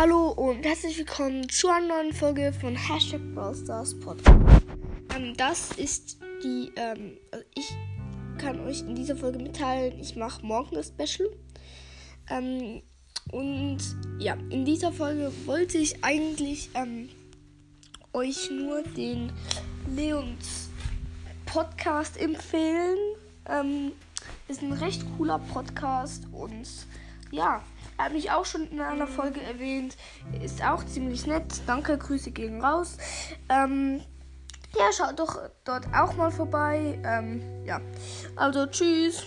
Hallo und herzlich willkommen zu einer neuen Folge von Hashtag Brawl Stars Podcast. Ähm, das ist die, ähm, also ich kann euch in dieser Folge mitteilen, ich mache morgen das Special. Ähm, und ja, in dieser Folge wollte ich eigentlich ähm, euch nur den Leons Podcast empfehlen. Ähm, ist ein recht cooler Podcast und ja, hat mich auch schon in einer Folge erwähnt. Ist auch ziemlich nett. Danke, Grüße gehen raus. Ähm, ja, schaut doch dort auch mal vorbei. Ähm, ja, also tschüss.